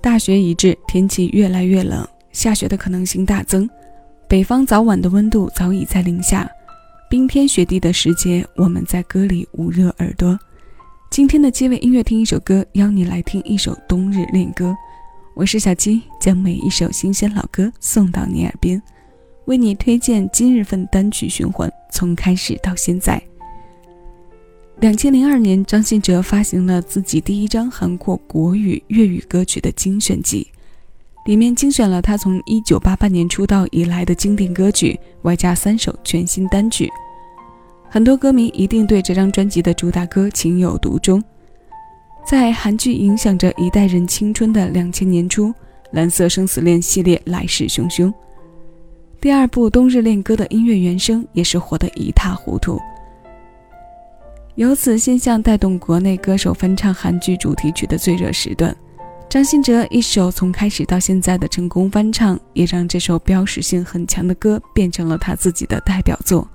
大雪已至，天气越来越冷，下雪的可能性大增。北方早晚的温度早已在零下，冰天雪地的时节，我们在歌里捂热耳朵。今天的鸡尾音乐听一首歌，邀你来听一首冬日恋歌。我是小鸡，将每一首新鲜老歌送到你耳边，为你推荐今日份单曲循环，从开始到现在。两千零二年，张信哲发行了自己第一张韩国国语粤语歌曲的精选集，里面精选了他从一九八八年出道以来的经典歌曲，外加三首全新单曲。很多歌迷一定对这张专辑的主打歌情有独钟。在韩剧影响着一代人青春的两千年初，《蓝色生死恋》系列来势汹汹，第二部《冬日恋歌》的音乐原声也是火得一塌糊涂。由此现象带动国内歌手翻唱韩剧主题曲的最热时段，张信哲一首从开始到现在的成功翻唱，也让这首标识性很强的歌变成了他自己的代表作。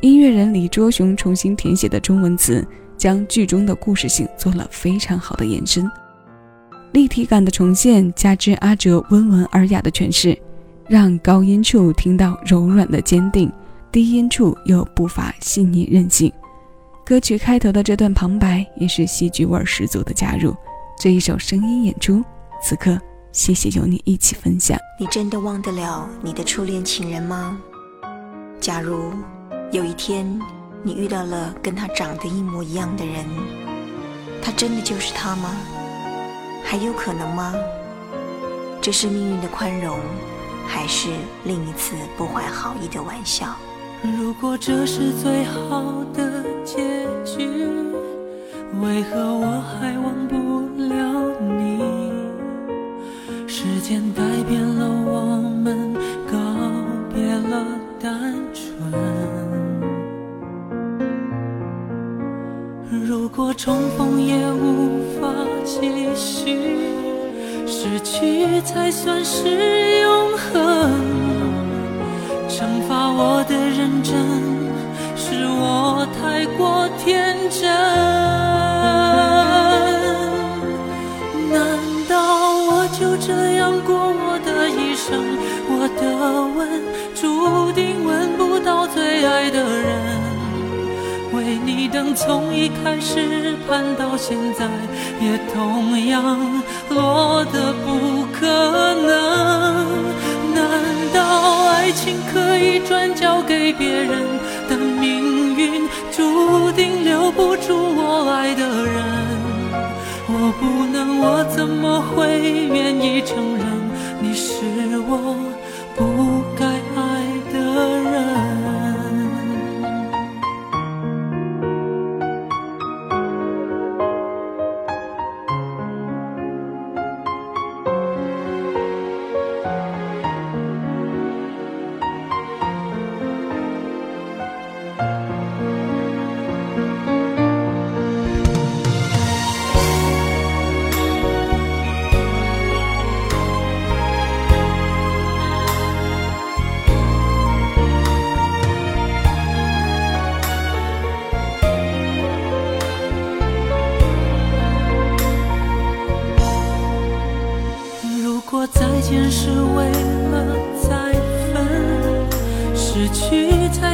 音乐人李卓雄重新填写的中文词，将剧中的故事性做了非常好的延伸，立体感的重现，加之阿哲温文尔雅的诠释，让高音处听到柔软的坚定，低音处又不乏细腻任性。歌曲开头的这段旁白也是戏剧味十足的加入，这一首声音演出，此刻谢谢有你一起分享。你真的忘得了你的初恋情人吗？假如有一天你遇到了跟他长得一模一样的人，他真的就是他吗？还有可能吗？这是命运的宽容，还是另一次不怀好意的玩笑？如果这是最好的为何我还忘不了你？时间改变了我们，告别了单纯。如果重逢也无法继续，失去才算是永恒。惩罚我的认真，是我太过天真。难道我就这样过我的一生？我的吻注定吻不到最爱的人。为你等从一开始盼到现在，也同样落得不可能。难道爱情可以转交给别人，的命运注定留不住我爱的人。我不能，我怎么会愿意承认你是我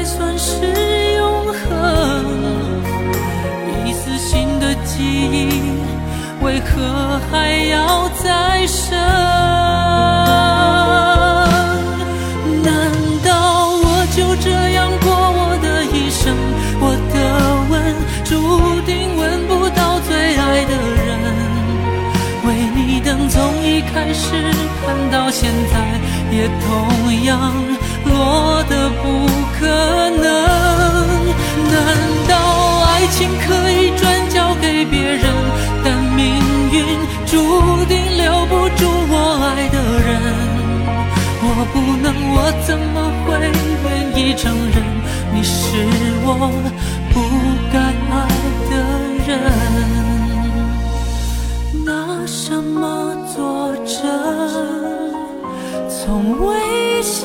算是永恒？一丝新的记忆为何还要再生？难道我就这样过我的一生？我的吻注定吻不到最爱的人。为你等从一开始看到现在，也同样落得不可能。难道爱情可以转交给别人？但命运注定留不住我爱的人，我不能，我怎么会愿意承认你是我不该爱的人？拿什么作证？从未想